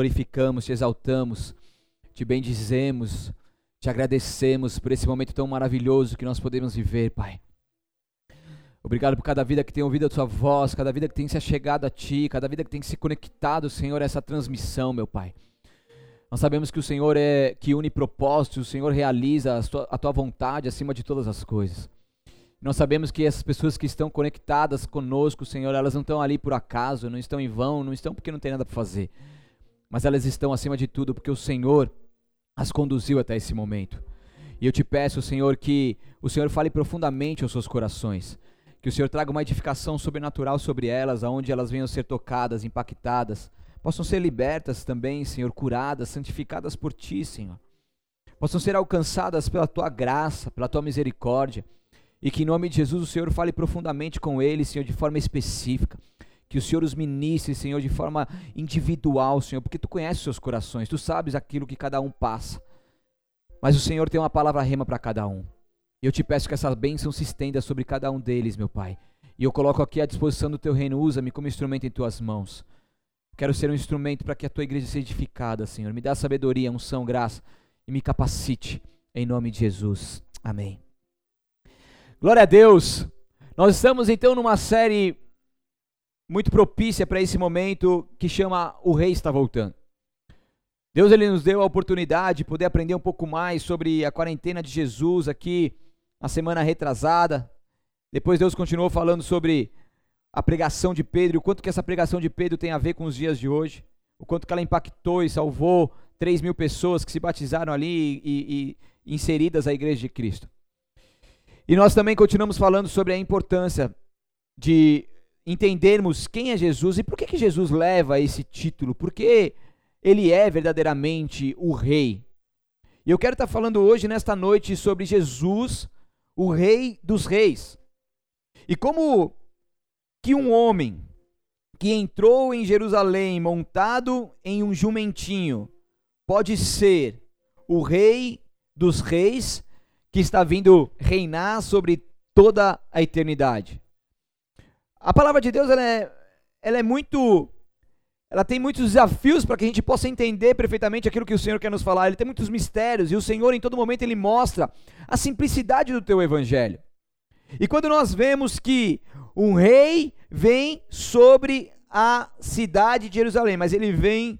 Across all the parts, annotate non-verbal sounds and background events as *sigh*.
glorificamos, te exaltamos, te bendizemos, te agradecemos por esse momento tão maravilhoso que nós podemos viver, Pai. Obrigado por cada vida que tem ouvido a tua voz, cada vida que tem se achegado a ti, cada vida que tem se conectado, Senhor, a essa transmissão, meu Pai. Nós sabemos que o Senhor é que une propósitos, o Senhor realiza a tua, a tua vontade acima de todas as coisas. Nós sabemos que essas pessoas que estão conectadas conosco, Senhor, elas não estão ali por acaso, não estão em vão, não estão porque não tem nada para fazer mas elas estão acima de tudo porque o Senhor as conduziu até esse momento. E eu te peço, Senhor, que o Senhor fale profundamente aos seus corações, que o Senhor traga uma edificação sobrenatural sobre elas, aonde elas venham ser tocadas, impactadas, possam ser libertas também, Senhor, curadas, santificadas por ti, Senhor. Possam ser alcançadas pela tua graça, pela tua misericórdia, e que em nome de Jesus o Senhor fale profundamente com eles, Senhor, de forma específica que o Senhor os ministre, Senhor, de forma individual, Senhor, porque tu conheces os seus corações, tu sabes aquilo que cada um passa. Mas o Senhor tem uma palavra rema para cada um. E eu te peço que essa bênção se estenda sobre cada um deles, meu Pai. E eu coloco aqui à disposição do teu reino, usa-me como instrumento em tuas mãos. Quero ser um instrumento para que a tua igreja seja edificada, Senhor. Me dá sabedoria, unção, graça e me capacite em nome de Jesus. Amém. Glória a Deus. Nós estamos então numa série muito propícia para esse momento que chama O Rei está voltando. Deus ele nos deu a oportunidade de poder aprender um pouco mais sobre a quarentena de Jesus aqui na semana retrasada. Depois Deus continuou falando sobre a pregação de Pedro, o quanto que essa pregação de Pedro tem a ver com os dias de hoje, o quanto que ela impactou e salvou 3 mil pessoas que se batizaram ali e, e, inseridas à igreja de Cristo. E nós também continuamos falando sobre a importância de entendermos quem é Jesus e por que, que Jesus leva esse título, porque ele é verdadeiramente o Rei. E eu quero estar falando hoje, nesta noite, sobre Jesus, o Rei dos Reis. E como que um homem que entrou em Jerusalém montado em um jumentinho pode ser o Rei dos Reis que está vindo reinar sobre toda a eternidade. A palavra de Deus ela é, ela é muito. Ela tem muitos desafios para que a gente possa entender perfeitamente aquilo que o Senhor quer nos falar. Ele tem muitos mistérios e o Senhor, em todo momento, ele mostra a simplicidade do teu evangelho. E quando nós vemos que um rei vem sobre a cidade de Jerusalém, mas ele vem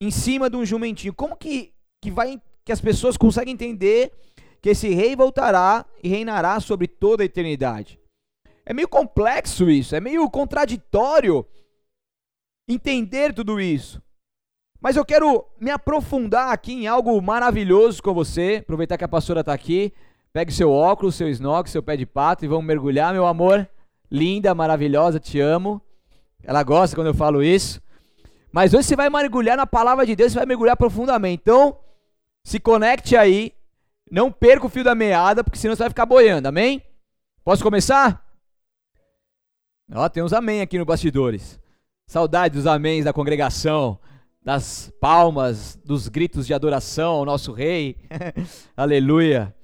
em cima de um jumentinho, como que, que, vai, que as pessoas conseguem entender que esse rei voltará e reinará sobre toda a eternidade? É meio complexo isso, é meio contraditório entender tudo isso. Mas eu quero me aprofundar aqui em algo maravilhoso com você. Aproveitar que a pastora está aqui. Pegue seu óculos, seu snorkel, seu pé de pato e vamos mergulhar, meu amor. Linda, maravilhosa, te amo. Ela gosta quando eu falo isso. Mas hoje você vai mergulhar na palavra de Deus, você vai mergulhar profundamente. Então, se conecte aí. Não perca o fio da meada, porque senão você vai ficar boiando, amém? Posso começar? Ó, tem uns amém aqui no bastidores. Saudade dos améns da congregação, das palmas, dos gritos de adoração ao nosso rei. *laughs* Aleluia.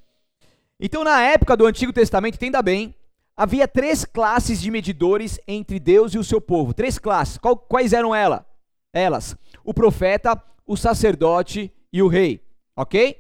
Então, na época do Antigo Testamento, entenda bem, havia três classes de medidores entre Deus e o seu povo. Três classes. Quais eram ela? elas? O profeta, o sacerdote e o rei. Ok?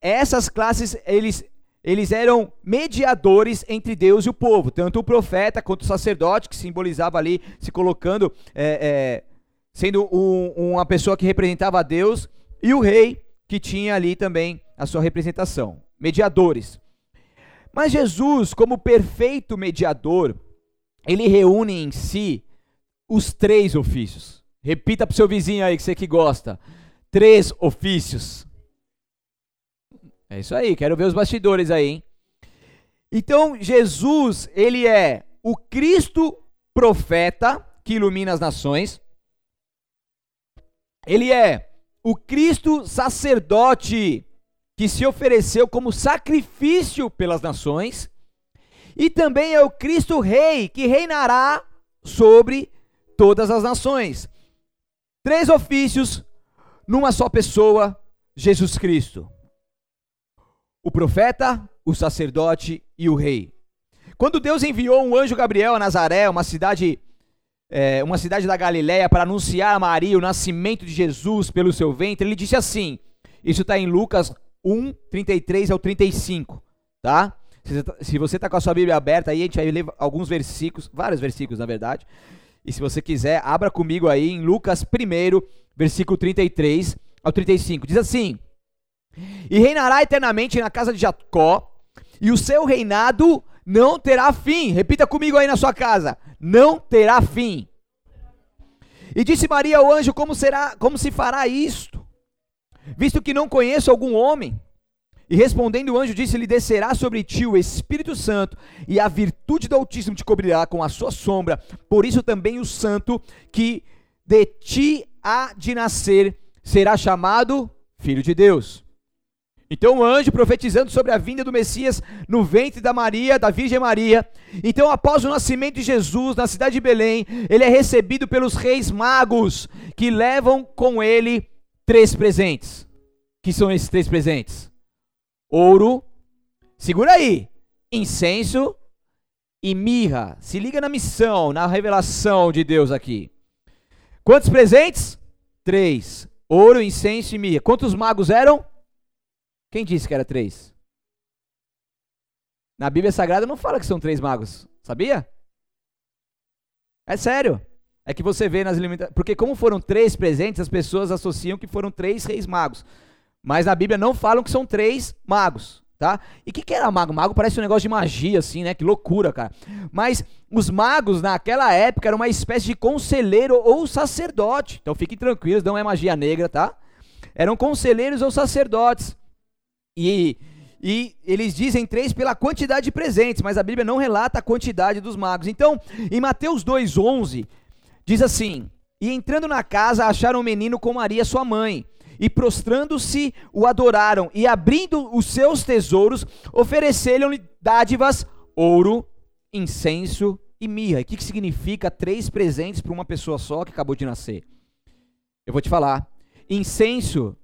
Essas classes, eles eles eram mediadores entre Deus e o povo, tanto o profeta quanto o sacerdote, que simbolizava ali, se colocando, é, é, sendo um, uma pessoa que representava a Deus, e o rei, que tinha ali também a sua representação. Mediadores. Mas Jesus, como perfeito mediador, ele reúne em si os três ofícios. Repita para o seu vizinho aí que você que gosta. Três ofícios. É isso aí, quero ver os bastidores aí, hein? Então, Jesus, ele é o Cristo profeta que ilumina as nações. Ele é o Cristo sacerdote que se ofereceu como sacrifício pelas nações. E também é o Cristo rei que reinará sobre todas as nações. Três ofícios numa só pessoa, Jesus Cristo o profeta, o sacerdote e o rei. Quando Deus enviou um anjo Gabriel a Nazaré, uma cidade é, uma cidade da Galiléia para anunciar a Maria o nascimento de Jesus pelo seu ventre, ele disse assim: Isso está em Lucas 1, 33 ao 35, tá? Se você está com a sua Bíblia aberta aí, a gente vai ler alguns versículos, vários versículos na verdade. E se você quiser, abra comigo aí em Lucas 1, versículo 33 ao 35. Diz assim: E reinará eternamente na casa de Jacó, e o seu reinado não terá fim. Repita comigo aí na sua casa: não terá fim. E disse Maria ao anjo: Como será, como se fará isto? Visto que não conheço algum homem. E respondendo o anjo, disse-lhe: Descerá sobre ti o Espírito Santo, e a virtude do Altíssimo te cobrirá com a sua sombra. Por isso também o santo que de ti há de nascer será chamado Filho de Deus. Então o anjo profetizando sobre a vinda do Messias no ventre da Maria, da Virgem Maria. Então, após o nascimento de Jesus na cidade de Belém, ele é recebido pelos reis magos, que levam com ele três presentes. Que são esses três presentes? Ouro, segura aí, incenso e mirra. Se liga na missão, na revelação de Deus aqui. Quantos presentes? Três. Ouro, incenso e mirra. Quantos magos eram? Quem disse que era três? Na Bíblia Sagrada não fala que são três magos, sabia? É sério. É que você vê nas limitações. Porque, como foram três presentes, as pessoas associam que foram três reis magos. Mas na Bíblia não falam que são três magos, tá? E o que, que era mago? Mago parece um negócio de magia, assim, né? Que loucura, cara. Mas os magos, naquela época, eram uma espécie de conselheiro ou sacerdote. Então fiquem tranquilos, não é magia negra, tá? Eram conselheiros ou sacerdotes. E, e eles dizem três pela quantidade de presentes, mas a Bíblia não relata a quantidade dos magos. Então, em Mateus 2,11, diz assim: E entrando na casa, acharam o menino com Maria, sua mãe. E prostrando-se, o adoraram. E abrindo os seus tesouros, ofereceram-lhe dádivas, ouro, incenso e mirra. O que, que significa três presentes para uma pessoa só que acabou de nascer? Eu vou te falar. Incenso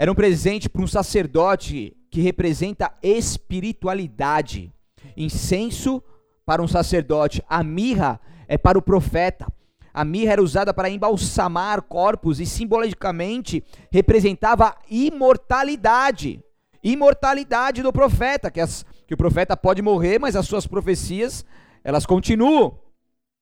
era um presente para um sacerdote que representa espiritualidade. Incenso para um sacerdote, a mirra é para o profeta. A mirra era usada para embalsamar corpos e simbolicamente representava imortalidade. Imortalidade do profeta, que, as, que o profeta pode morrer, mas as suas profecias, elas continuam.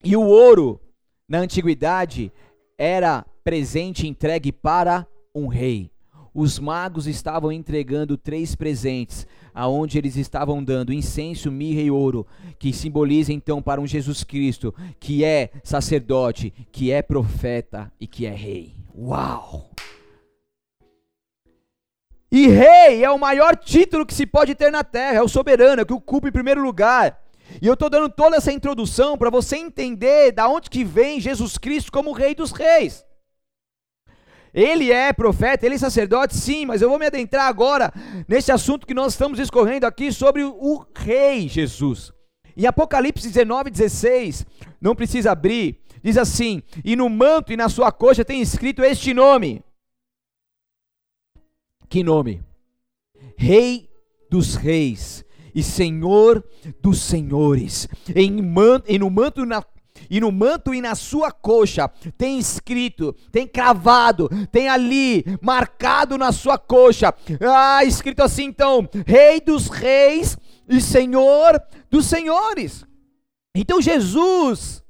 E o ouro, na antiguidade, era presente entregue para um rei os magos estavam entregando três presentes, aonde eles estavam dando incenso, mirra e ouro, que simboliza então para um Jesus Cristo, que é sacerdote, que é profeta e que é rei. Uau! E rei é o maior título que se pode ter na terra, é o soberano, é o que ocupa em primeiro lugar. E eu estou dando toda essa introdução para você entender da onde que vem Jesus Cristo como rei dos reis. Ele é profeta, ele é sacerdote, sim, mas eu vou me adentrar agora nesse assunto que nós estamos discorrendo aqui sobre o rei Jesus. Em Apocalipse 19, 16, não precisa abrir, diz assim: E no manto e na sua coxa tem escrito este nome. Que nome? Rei dos reis e Senhor dos senhores. Em, man, e no manto e na e no manto e na sua coxa tem escrito, tem cravado, tem ali marcado na sua coxa, ah, escrito assim então: Rei dos Reis e Senhor dos Senhores. Então Jesus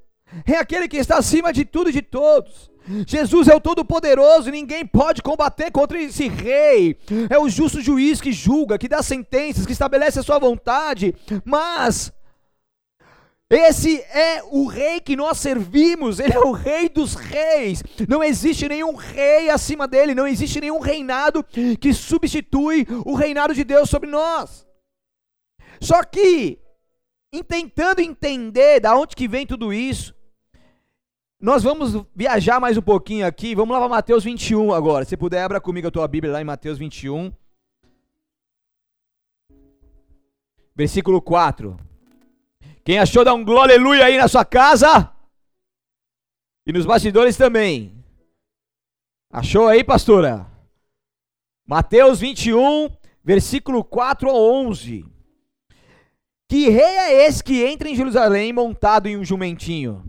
é aquele que está acima de tudo e de todos. Jesus é o Todo-Poderoso e ninguém pode combater contra esse rei. É o justo juiz que julga, que dá sentenças, que estabelece a sua vontade. Mas esse é o rei que nós servimos, ele é o rei dos reis. Não existe nenhum rei acima dele, não existe nenhum reinado que substitui o reinado de Deus sobre nós. Só que, tentando entender da onde que vem tudo isso, nós vamos viajar mais um pouquinho aqui. Vamos lá para Mateus 21 agora. Se puder, abra comigo a tua Bíblia lá em Mateus 21. Versículo 4. Quem achou, dá um glória aleluia aí na sua casa. E nos bastidores também. Achou aí, pastora? Mateus 21, versículo 4 a 11. Que rei é esse que entra em Jerusalém montado em um jumentinho?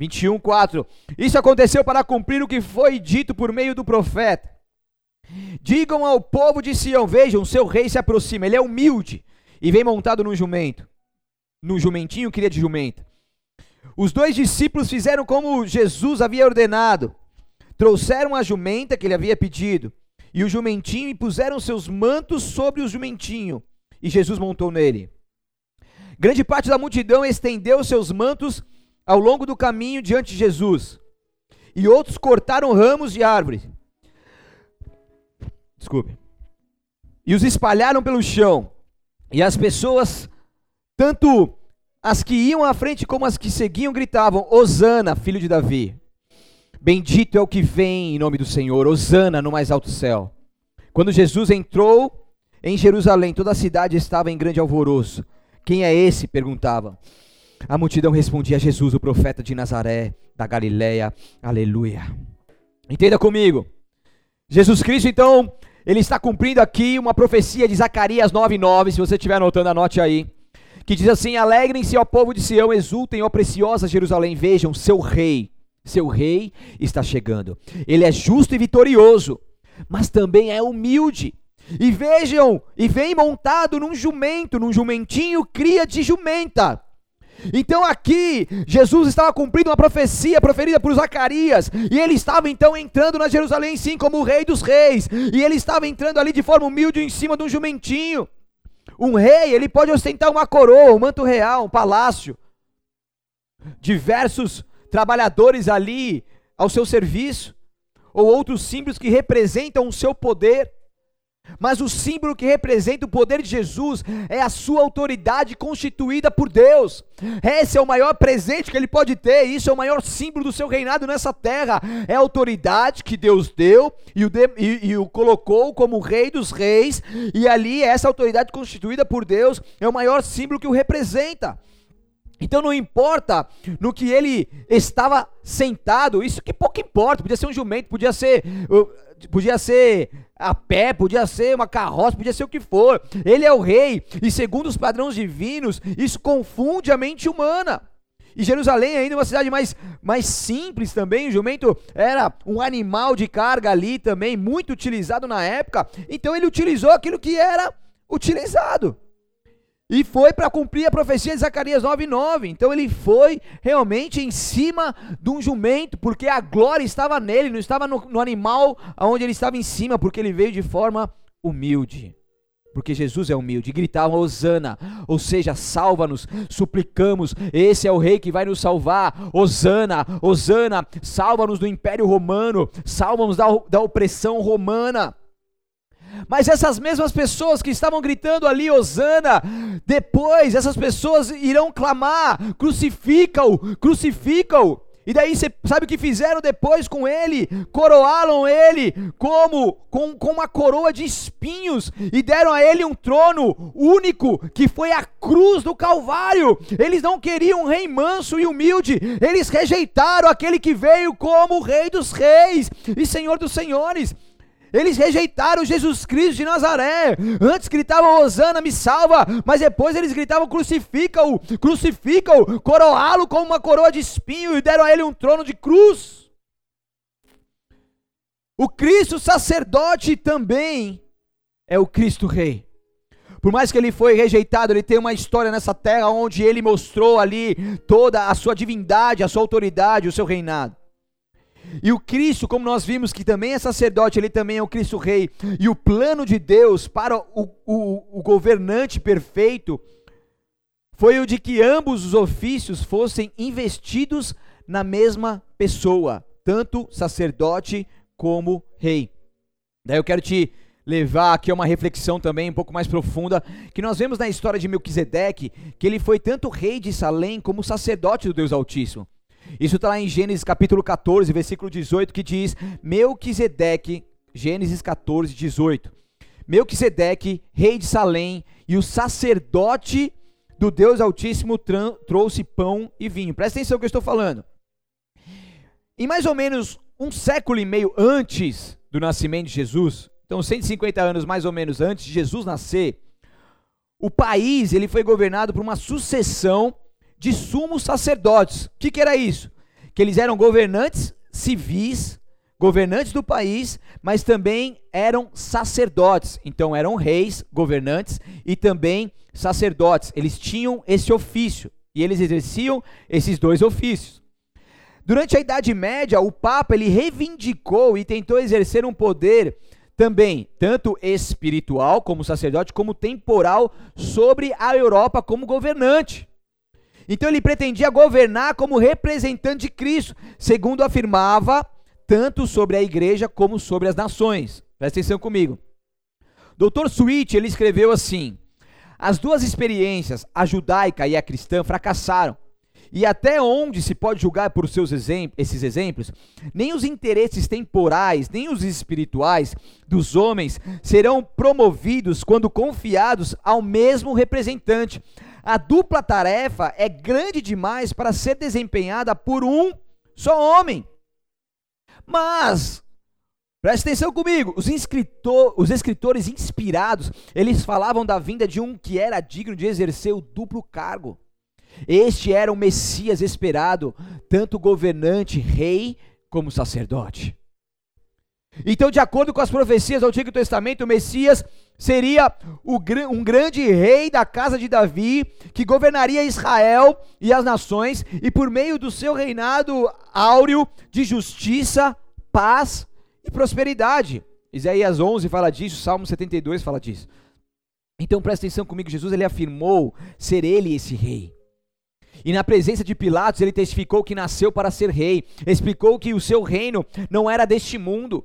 21, 4. Isso aconteceu para cumprir o que foi dito por meio do profeta. Digam ao povo de Sião: Vejam, seu rei se aproxima. Ele é humilde e vem montado num jumento. No jumentinho, queria de jumenta. Os dois discípulos fizeram como Jesus havia ordenado. Trouxeram a jumenta que ele havia pedido e o jumentinho e puseram seus mantos sobre o jumentinho. E Jesus montou nele. Grande parte da multidão estendeu seus mantos ao longo do caminho diante de Jesus. E outros cortaram ramos de árvore. Desculpe. E os espalharam pelo chão. E as pessoas, tanto as que iam à frente como as que seguiam, gritavam: Hosana, filho de Davi. Bendito é o que vem em nome do Senhor, Hosana no mais alto céu. Quando Jesus entrou em Jerusalém, toda a cidade estava em grande alvoroço. Quem é esse? perguntavam. A multidão respondia: Jesus, o profeta de Nazaré, da Galiléia. Aleluia. Entenda comigo. Jesus Cristo, então, ele está cumprindo aqui uma profecia de Zacarias 9:9, se você estiver anotando, anote aí. Que diz assim: Alegrem-se, ó povo de Sião, exultem, ó preciosa Jerusalém, vejam, seu rei, seu rei está chegando. Ele é justo e vitorioso, mas também é humilde e vejam, e vem montado num jumento, num jumentinho cria de jumenta. Então aqui, Jesus estava cumprindo uma profecia proferida por Zacarias, e ele estava então entrando na Jerusalém, sim, como o rei dos reis, e ele estava entrando ali de forma humilde em cima de um jumentinho. Um rei, ele pode ostentar uma coroa, um manto real, um palácio. Diversos trabalhadores ali ao seu serviço, ou outros símbolos que representam o seu poder. Mas o símbolo que representa o poder de Jesus é a sua autoridade constituída por Deus. Esse é o maior presente que ele pode ter, isso é o maior símbolo do seu reinado nessa terra. É a autoridade que Deus deu e o, de, e, e o colocou como rei dos reis, e ali essa autoridade constituída por Deus é o maior símbolo que o representa. Então não importa no que ele estava sentado, isso que pouco importa, podia ser um jumento, podia ser, podia ser a pé, podia ser uma carroça, podia ser o que for. Ele é o rei, e segundo os padrões divinos, isso confunde a mente humana. E Jerusalém, ainda uma cidade mais, mais simples também, o jumento era um animal de carga ali também, muito utilizado na época, então ele utilizou aquilo que era utilizado. E foi para cumprir a profecia de Zacarias 9:9. Então ele foi realmente em cima de um jumento, porque a glória estava nele, não estava no, no animal onde ele estava em cima, porque ele veio de forma humilde. Porque Jesus é humilde, gritavam Hosana, ou seja, salva-nos, suplicamos, esse é o rei que vai nos salvar, Hosana, Hosana, salva-nos do império romano, salva-nos da, da opressão romana. Mas essas mesmas pessoas que estavam gritando ali, Osana, depois essas pessoas irão clamar: crucifica-o, crucifica-o. E daí você sabe o que fizeram depois com ele? Coroaram ele como com, com uma coroa de espinhos e deram a ele um trono único que foi a cruz do Calvário. Eles não queriam um rei manso e humilde, eles rejeitaram aquele que veio como rei dos reis e senhor dos senhores. Eles rejeitaram Jesus Cristo de Nazaré. Antes gritavam Osana, me salva, mas depois eles gritavam crucifica-o, crucifica-o, coroá-lo com uma coroa de espinho e deram a ele um trono de cruz. O Cristo sacerdote também é o Cristo rei. Por mais que ele foi rejeitado, ele tem uma história nessa terra onde ele mostrou ali toda a sua divindade, a sua autoridade, o seu reinado. E o Cristo, como nós vimos que também é sacerdote, ele também é o Cristo Rei. E o plano de Deus para o, o, o governante perfeito foi o de que ambos os ofícios fossem investidos na mesma pessoa, tanto sacerdote como rei. Daí eu quero te levar aqui a uma reflexão também um pouco mais profunda, que nós vemos na história de Melquisedeque, que ele foi tanto rei de Salém como sacerdote do Deus Altíssimo. Isso está lá em Gênesis capítulo 14, versículo 18, que diz: Melquisedeque, Gênesis 14, 18. Melquisedeque, rei de Salém, e o sacerdote do Deus Altíssimo trouxe pão e vinho. Presta atenção no que eu estou falando. Em mais ou menos um século e meio antes do nascimento de Jesus, então 150 anos mais ou menos antes de Jesus nascer, o país ele foi governado por uma sucessão de sumos sacerdotes. O que, que era isso? que eles eram governantes civis, governantes do país, mas também eram sacerdotes. Então eram reis, governantes e também sacerdotes. Eles tinham esse ofício e eles exerciam esses dois ofícios. Durante a Idade Média, o Papa ele reivindicou e tentou exercer um poder também, tanto espiritual como sacerdote, como temporal sobre a Europa como governante. Então ele pretendia governar como representante de Cristo, segundo afirmava, tanto sobre a igreja como sobre as nações. Presta atenção comigo. Dr. Sweet, ele escreveu assim: As duas experiências, a judaica e a cristã, fracassaram. E até onde se pode julgar por seus exemplos, esses exemplos, nem os interesses temporais, nem os espirituais dos homens serão promovidos quando confiados ao mesmo representante. A dupla tarefa é grande demais para ser desempenhada por um só homem. Mas, preste atenção comigo, os, escritor, os escritores inspirados, eles falavam da vinda de um que era digno de exercer o duplo cargo. Este era o Messias esperado, tanto governante, rei, como sacerdote. Então, de acordo com as profecias do Antigo Testamento, o Messias seria um grande rei da casa de Davi, que governaria Israel e as nações, e por meio do seu reinado áureo de justiça, paz e prosperidade. Isaías 11 fala disso, Salmo 72 fala disso. Então presta atenção comigo, Jesus ele afirmou ser ele esse rei. E na presença de Pilatos, ele testificou que nasceu para ser rei, explicou que o seu reino não era deste mundo.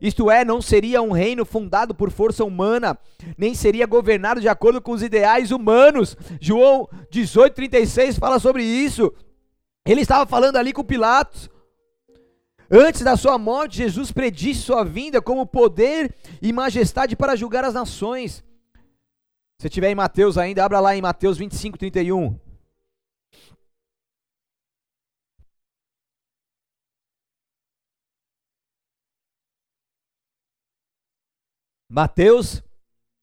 Isto é, não seria um reino fundado por força humana, nem seria governado de acordo com os ideais humanos. João 18,36 fala sobre isso. Ele estava falando ali com Pilatos. Antes da sua morte, Jesus predisse sua vinda como poder e majestade para julgar as nações. Se tiver em Mateus ainda, abra lá em Mateus 25, 31. Mateus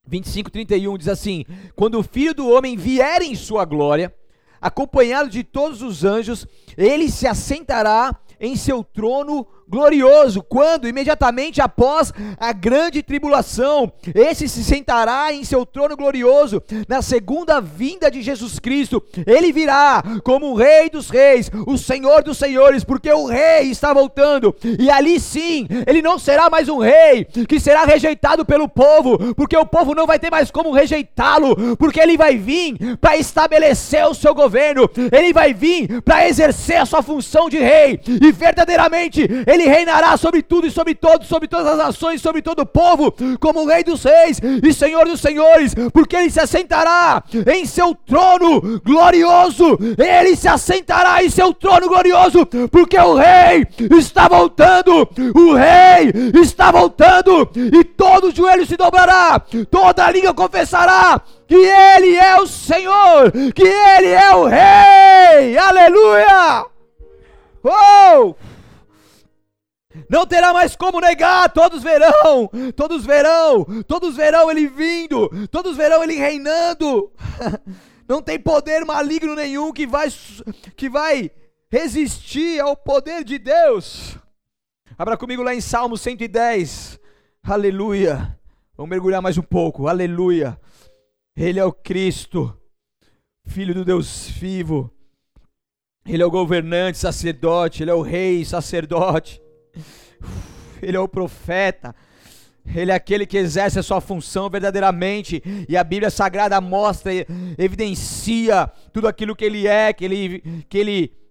25, 31 diz assim: Quando o filho do homem vier em sua glória, acompanhado de todos os anjos, ele se assentará em seu trono glorioso, quando imediatamente após a grande tribulação, esse se sentará em seu trono glorioso na segunda vinda de Jesus Cristo. Ele virá como o Rei dos Reis, o Senhor dos Senhores, porque o Rei está voltando. E ali sim, ele não será mais um rei que será rejeitado pelo povo, porque o povo não vai ter mais como rejeitá-lo, porque ele vai vir para estabelecer o seu governo, ele vai vir para exercer a sua função de rei, e verdadeiramente ele reinará sobre tudo e sobre todos, sobre todas as nações, sobre todo o povo, como Rei dos Reis e Senhor dos Senhores, porque ele se assentará em seu trono glorioso. Ele se assentará em seu trono glorioso, porque o Rei está voltando. O Rei está voltando e todo joelho se dobrará, toda língua confessará que Ele é o Senhor, que Ele é o Rei. Aleluia! Oh! Não terá mais como negar, todos verão, todos verão, todos verão ele vindo, todos verão ele reinando. *laughs* Não tem poder maligno nenhum que vai que vai resistir ao poder de Deus. Abra comigo lá em Salmo 110. Aleluia. Vamos mergulhar mais um pouco. Aleluia. Ele é o Cristo, filho do Deus vivo. Ele é o governante, sacerdote, ele é o rei, sacerdote. Ele é o profeta. Ele é aquele que exerce a sua função verdadeiramente, e a Bíblia Sagrada mostra, evidencia tudo aquilo que ele é, que ele, que ele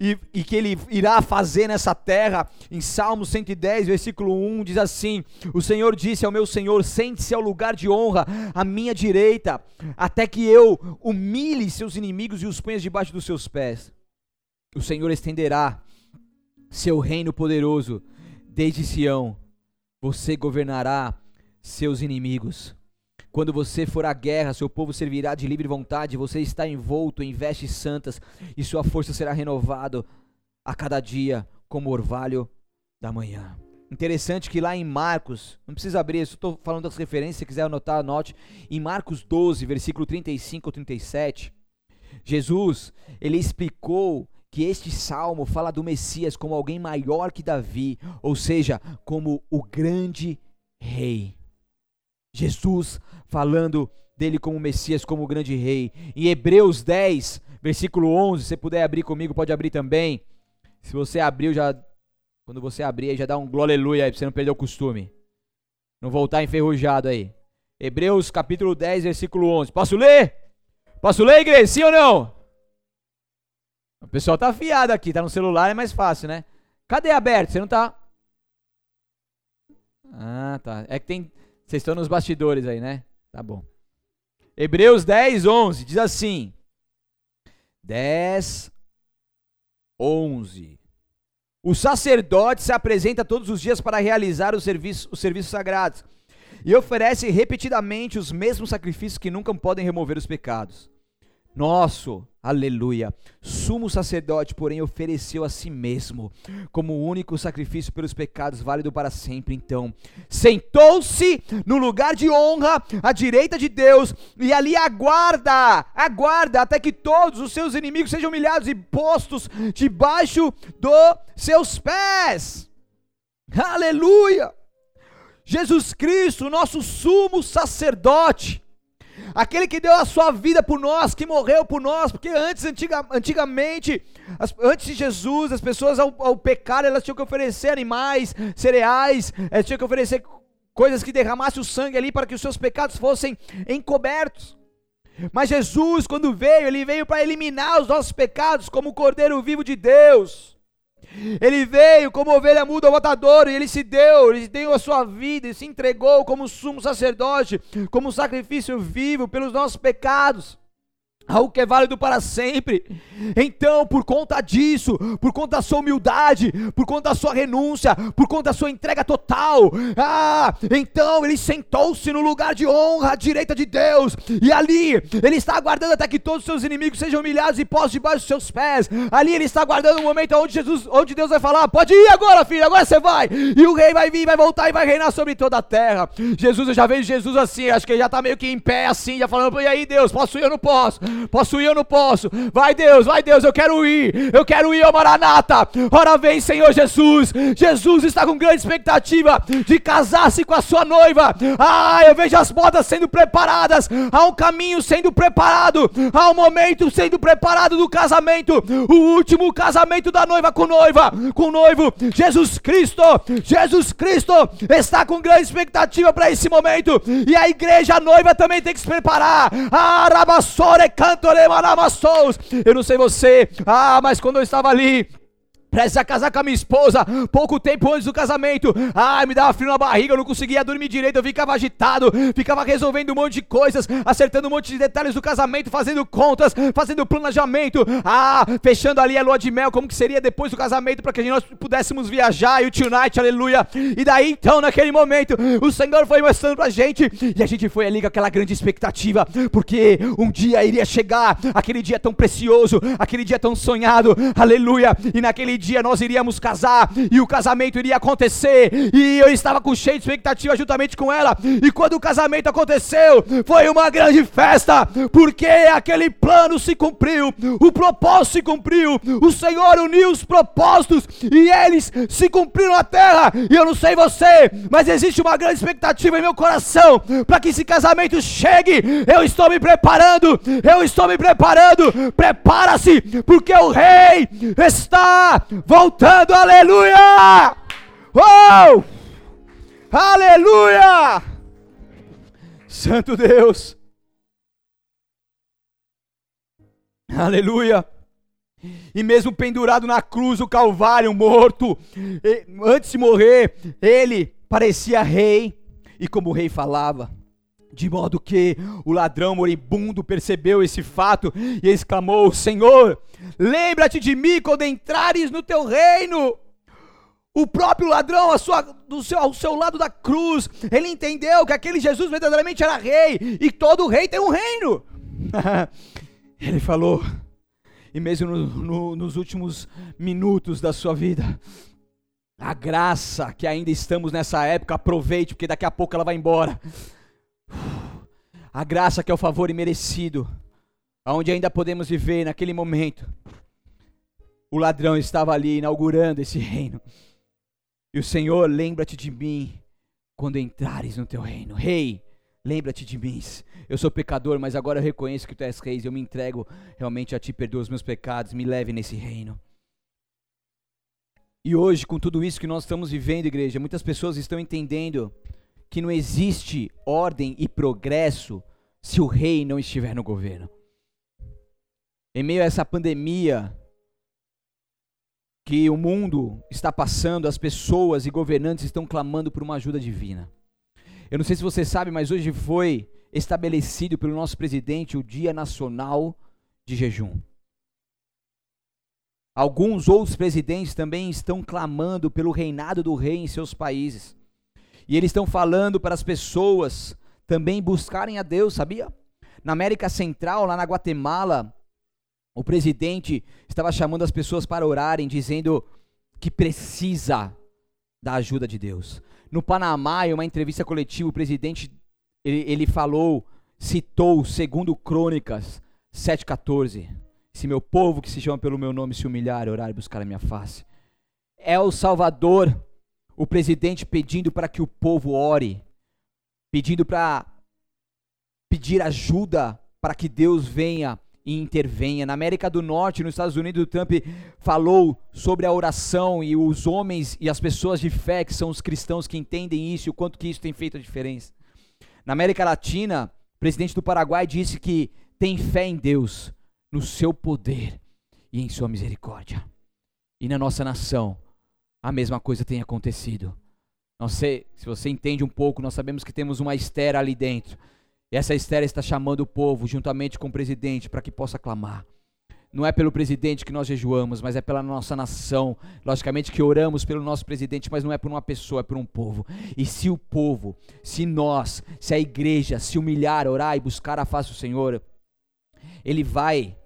e, e, que ele irá fazer nessa terra. Em Salmo 110, versículo 1, diz assim: O Senhor disse ao meu Senhor: Sente-se ao lugar de honra, à minha direita, até que eu humilhe seus inimigos e os ponha debaixo dos seus pés. O Senhor estenderá seu reino poderoso desde Sião. Você governará seus inimigos. Quando você for à guerra, seu povo servirá de livre vontade, você está envolto em vestes santas e sua força será renovada a cada dia como orvalho da manhã. Interessante que lá em Marcos, não precisa abrir, estou falando das referências, se quiser anotar, anote. Em Marcos 12, versículo 35 ou 37, Jesus, ele explicou que este salmo fala do Messias como alguém maior que Davi, ou seja, como o grande rei. Jesus falando dele como Messias, como o grande rei. Em Hebreus 10, versículo 11, se puder abrir comigo, pode abrir também. Se você abriu, já quando você abrir, já dá um glória aleluia aí, pra você não perder o costume. Não voltar enferrujado aí. Hebreus capítulo 10, versículo 11. Posso ler? Posso ler, igreja? Sim ou não? O pessoal tá afiado aqui, tá no celular, é mais fácil, né? Cadê aberto? Você não tá. Ah, tá. É que tem. Vocês estão nos bastidores aí, né? Tá bom. Hebreus 10, 11 diz assim: 10, 11. O sacerdote se apresenta todos os dias para realizar os serviços, os serviços sagrados e oferece repetidamente os mesmos sacrifícios que nunca podem remover os pecados. Nosso, aleluia, sumo sacerdote, porém, ofereceu a si mesmo como único sacrifício pelos pecados, válido para sempre. Então, sentou-se no lugar de honra à direita de Deus e ali aguarda, aguarda até que todos os seus inimigos sejam humilhados e postos debaixo dos seus pés. Aleluia! Jesus Cristo, nosso sumo sacerdote, aquele que deu a sua vida por nós, que morreu por nós, porque antes, antiga, antigamente, as, antes de Jesus, as pessoas ao, ao pecar, elas tinham que oferecer animais, cereais, elas tinham que oferecer coisas que derramassem o sangue ali para que os seus pecados fossem encobertos. Mas Jesus, quando veio, ele veio para eliminar os nossos pecados como o Cordeiro vivo de Deus. Ele veio como ovelha muda ao matador e ele se deu, ele deu a sua vida e se entregou como sumo sacerdote, como sacrifício vivo pelos nossos pecados algo que é válido para sempre. Então, por conta disso, por conta da sua humildade, por conta da sua renúncia, por conta da sua entrega total, ah, então ele sentou-se no lugar de honra à direita de Deus, e ali ele está aguardando até que todos os seus inimigos sejam humilhados e postos debaixo dos seus pés. Ali ele está aguardando o um momento onde Jesus, onde Deus vai falar: "Pode ir agora, filho, agora você vai". E o rei vai vir, vai voltar e vai reinar sobre toda a terra. Jesus, eu já vejo Jesus assim, acho que ele já está meio que em pé assim, já falando: "E aí, Deus, posso ir ou não posso?" Posso ir ou não posso? Vai Deus, vai Deus, eu quero ir. Eu quero ir, ó Maranata. Ora vem, Senhor Jesus. Jesus está com grande expectativa de casar-se com a sua noiva. Ah, eu vejo as bodas sendo preparadas. Há um caminho sendo preparado. Há um momento sendo preparado do casamento. O último casamento da noiva com noiva, com noivo. Jesus Cristo, Jesus Cristo está com grande expectativa para esse momento. E a igreja a noiva também tem que se preparar. Ah, Rabassore eu não sei você, ah, mas quando eu estava ali, Prestes a casar com a minha esposa, pouco tempo antes do casamento. Ai, me dava frio na barriga, eu não conseguia dormir direito, eu ficava agitado, ficava resolvendo um monte de coisas, acertando um monte de detalhes do casamento, fazendo contas, fazendo planejamento. Ah, fechando ali a lua de mel, como que seria depois do casamento, para que nós pudéssemos viajar e o tonight, aleluia. E daí então, naquele momento, o Senhor foi mostrando pra gente, e a gente foi ali com aquela grande expectativa, porque um dia iria chegar, aquele dia tão precioso, aquele dia tão sonhado, aleluia. E naquele dia nós iríamos casar e o casamento iria acontecer. E eu estava com cheio de expectativa juntamente com ela. E quando o casamento aconteceu, foi uma grande festa, porque aquele plano se cumpriu, o propósito se cumpriu. O Senhor uniu os propósitos e eles se cumpriram na terra. E eu não sei você, mas existe uma grande expectativa em meu coração para que esse casamento chegue. Eu estou me preparando, eu estou me preparando. Prepara-se, porque o rei está voltando, aleluia! Oh! Aleluia! Santo Deus! Aleluia! E mesmo pendurado na cruz, o Calvário, morto, antes de morrer, ele parecia rei, e como o rei falava, de modo que o ladrão moribundo percebeu esse fato e exclamou: Senhor, lembra-te de mim quando entrares no teu reino. O próprio ladrão, sua, do seu, ao seu lado da cruz, ele entendeu que aquele Jesus verdadeiramente era rei e todo rei tem um reino. *laughs* ele falou, e mesmo no, no, nos últimos minutos da sua vida, a graça que ainda estamos nessa época, aproveite, porque daqui a pouco ela vai embora a graça que é o favor imerecido, aonde ainda podemos viver naquele momento. o ladrão estava ali inaugurando esse reino. E o Senhor, lembra-te de mim quando entrares no teu reino. Rei, lembra-te de mim. Eu sou pecador, mas agora eu reconheço que tu és rei. Eu me entrego realmente a ti, perdoa os meus pecados, me leve nesse reino. E hoje, com tudo isso que nós estamos vivendo, igreja, muitas pessoas estão entendendo que não existe ordem e progresso se o rei não estiver no governo. Em meio a essa pandemia que o mundo está passando, as pessoas e governantes estão clamando por uma ajuda divina. Eu não sei se você sabe, mas hoje foi estabelecido pelo nosso presidente o Dia Nacional de Jejum. Alguns outros presidentes também estão clamando pelo reinado do rei em seus países. E eles estão falando para as pessoas também buscarem a Deus, sabia? Na América Central, lá na Guatemala, o presidente estava chamando as pessoas para orarem, dizendo que precisa da ajuda de Deus. No Panamá, em uma entrevista coletiva, o presidente ele, ele falou, citou segundo Crônicas 7,14. Se meu povo que se chama pelo meu nome se humilhar, orar e buscar a minha face. É o Salvador, o presidente pedindo para que o povo ore, pedindo para pedir ajuda para que Deus venha e intervenha. Na América do Norte, nos Estados Unidos, o Trump falou sobre a oração e os homens e as pessoas de fé, que são os cristãos que entendem isso, o quanto que isso tem feito a diferença. Na América Latina, o presidente do Paraguai disse que tem fé em Deus, no seu poder e em sua misericórdia. E na nossa nação, a mesma coisa tem acontecido. Não sei se você entende um pouco, nós sabemos que temos uma estera ali dentro. E essa estera está chamando o povo, juntamente com o presidente, para que possa clamar. Não é pelo presidente que nós jejuamos, mas é pela nossa nação. Logicamente que oramos pelo nosso presidente, mas não é por uma pessoa, é por um povo. E se o povo, se nós, se a igreja se humilhar, orar e buscar a face do Senhor, ele vai,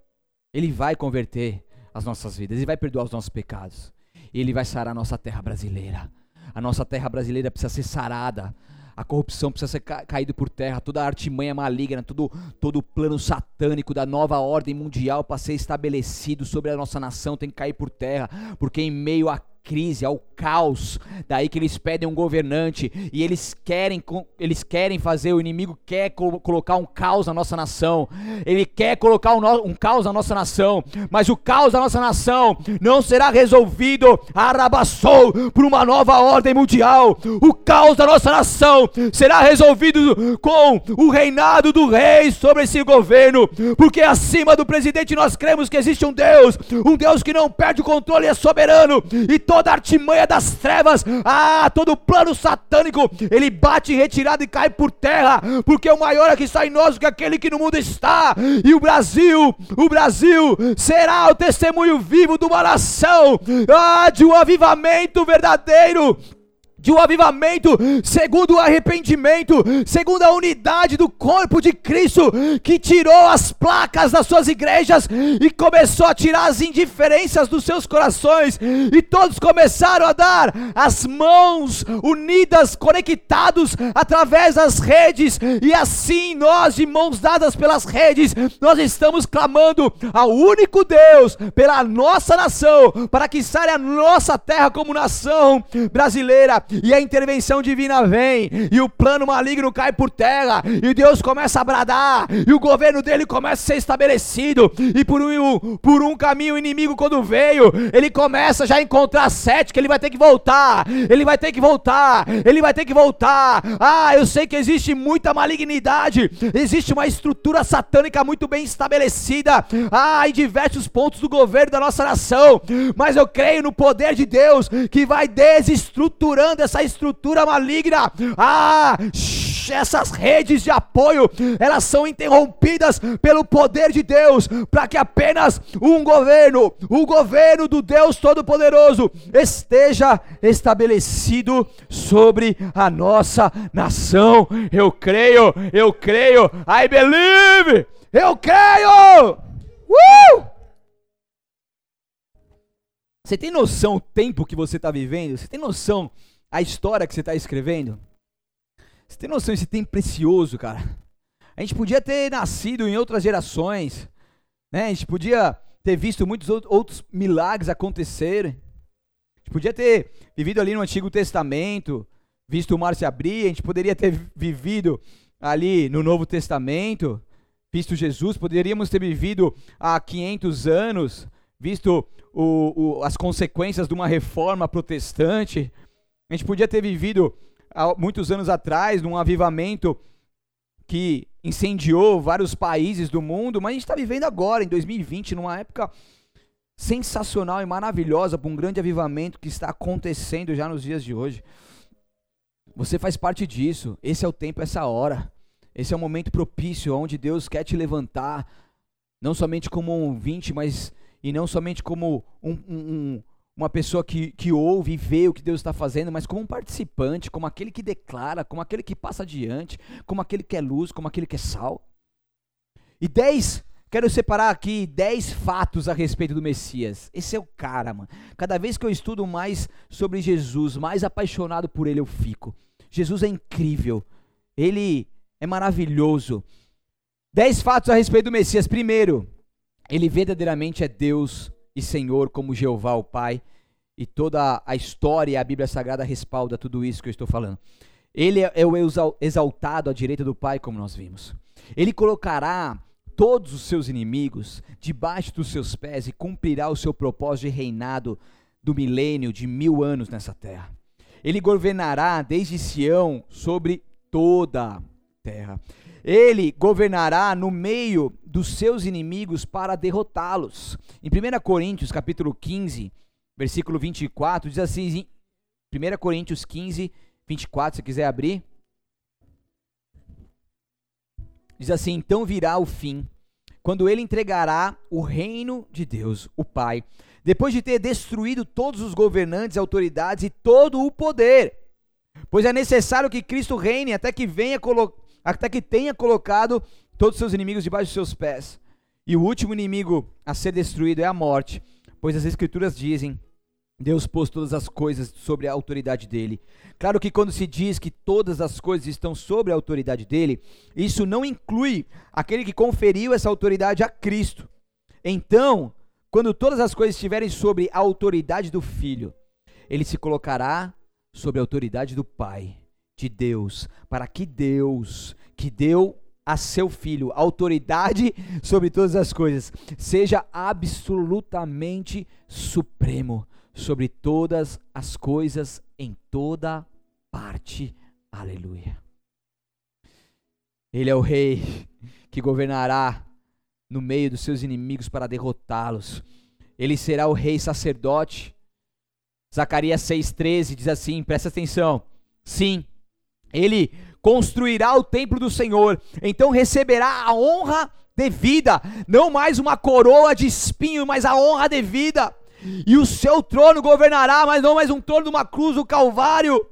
ele vai converter as nossas vidas, ele vai perdoar os nossos pecados. Ele vai sarar a nossa terra brasileira. A nossa terra brasileira precisa ser sarada. A corrupção precisa ser ca por terra, toda a artimanha maligna, todo, todo o plano satânico da nova ordem mundial para ser estabelecido sobre a nossa nação tem que cair por terra, porque em meio a crise, ao caos. Daí que eles pedem um governante e eles querem, eles querem fazer, o inimigo quer co colocar um caos na nossa nação. Ele quer colocar um, um, caos na nossa nação, mas o caos da nossa nação não será resolvido, arabaçou, por uma nova ordem mundial. O caos da nossa nação será resolvido com o reinado do rei sobre esse governo, porque acima do presidente nós cremos que existe um Deus, um Deus que não perde o controle, é soberano e toda artimanha das trevas, ah, todo plano satânico, ele bate em retirada e cai por terra, porque o maior é que está em nós do que aquele que no mundo está. E o Brasil, o Brasil será o testemunho vivo de uma nação, ah, de um avivamento verdadeiro de um avivamento, segundo o arrependimento, segundo a unidade do corpo de Cristo, que tirou as placas das suas igrejas e começou a tirar as indiferenças dos seus corações, e todos começaram a dar as mãos unidas, conectados através das redes, e assim nós, de mãos dadas pelas redes, nós estamos clamando ao único Deus pela nossa nação, para que saia a nossa terra como nação brasileira e a intervenção divina vem, e o plano maligno cai por terra, e Deus começa a bradar, e o governo dele começa a ser estabelecido, e por um, por um caminho inimigo quando veio, ele começa já a encontrar sete, que ele vai ter que voltar, ele vai ter que voltar, ele vai ter que voltar. Ah, eu sei que existe muita malignidade, existe uma estrutura satânica muito bem estabelecida, ah, em diversos pontos do governo da nossa nação, mas eu creio no poder de Deus que vai desestruturando essa estrutura maligna. Ah, essas redes de apoio, elas são interrompidas pelo poder de Deus, para que apenas um governo, o governo do Deus Todo-Poderoso, esteja estabelecido sobre a nossa nação. Eu creio, eu creio, I believe, eu creio. Uh! Você tem noção do tempo que você está vivendo? Você tem noção a história que você está escrevendo? Você tem noção desse tempo precioso, cara? A gente podia ter nascido em outras gerações, né? A gente podia ter visto muitos outros milagres acontecerem. A gente podia ter vivido ali no Antigo Testamento, visto o mar se abrir, a gente poderia ter vivido ali no Novo Testamento, visto Jesus, poderíamos ter vivido há 500 anos, visto o, o, as consequências de uma reforma protestante. A gente podia ter vivido há muitos anos atrás num avivamento que incendiou vários países do mundo, mas a gente está vivendo agora, em 2020, numa época sensacional e maravilhosa para um grande avivamento que está acontecendo já nos dias de hoje. Você faz parte disso. Esse é o tempo, essa hora. Esse é o momento propício onde Deus quer te levantar, não somente como um ouvinte, mas e não somente como um, um, uma pessoa que, que ouve e vê o que Deus está fazendo, mas como um participante, como aquele que declara, como aquele que passa adiante, como aquele que é luz, como aquele que é sal. E dez, quero separar aqui dez fatos a respeito do Messias. Esse é o cara, mano. Cada vez que eu estudo mais sobre Jesus, mais apaixonado por ele eu fico. Jesus é incrível. Ele é maravilhoso. Dez fatos a respeito do Messias. Primeiro, ele verdadeiramente é Deus e Senhor como Jeová, o Pai. E toda a história e a Bíblia Sagrada respalda tudo isso que eu estou falando. Ele é o exaltado à direita do Pai, como nós vimos. Ele colocará todos os seus inimigos debaixo dos seus pés e cumprirá o seu propósito de reinado do milênio de mil anos nessa terra. Ele governará desde Sião sobre toda a terra. Ele governará no meio dos seus inimigos para derrotá-los. Em 1 Coríntios, capítulo 15, versículo 24, diz assim, 1 Coríntios 15, 24, se quiser abrir. Diz assim: Então virá o fim, quando ele entregará o reino de Deus, o Pai, depois de ter destruído todos os governantes, autoridades e todo o poder. Pois é necessário que Cristo reine até que venha até que tenha colocado todos os seus inimigos debaixo dos seus pés. E o último inimigo a ser destruído é a morte, pois as escrituras dizem: Deus pôs todas as coisas sobre a autoridade dele. Claro que quando se diz que todas as coisas estão sobre a autoridade dele, isso não inclui aquele que conferiu essa autoridade a Cristo. Então, quando todas as coisas estiverem sobre a autoridade do Filho, ele se colocará sobre a autoridade do Pai, de Deus, para que Deus, que deu a seu filho autoridade sobre todas as coisas, seja absolutamente supremo sobre todas as coisas em toda parte. Aleluia. Ele é o rei que governará no meio dos seus inimigos para derrotá-los. Ele será o rei sacerdote. Zacarias 6,13 diz assim: presta atenção. Sim, ele construirá o templo do Senhor, então receberá a honra devida, não mais uma coroa de espinho, mas a honra devida. E o seu trono governará, mas não mais um trono de uma cruz do Calvário.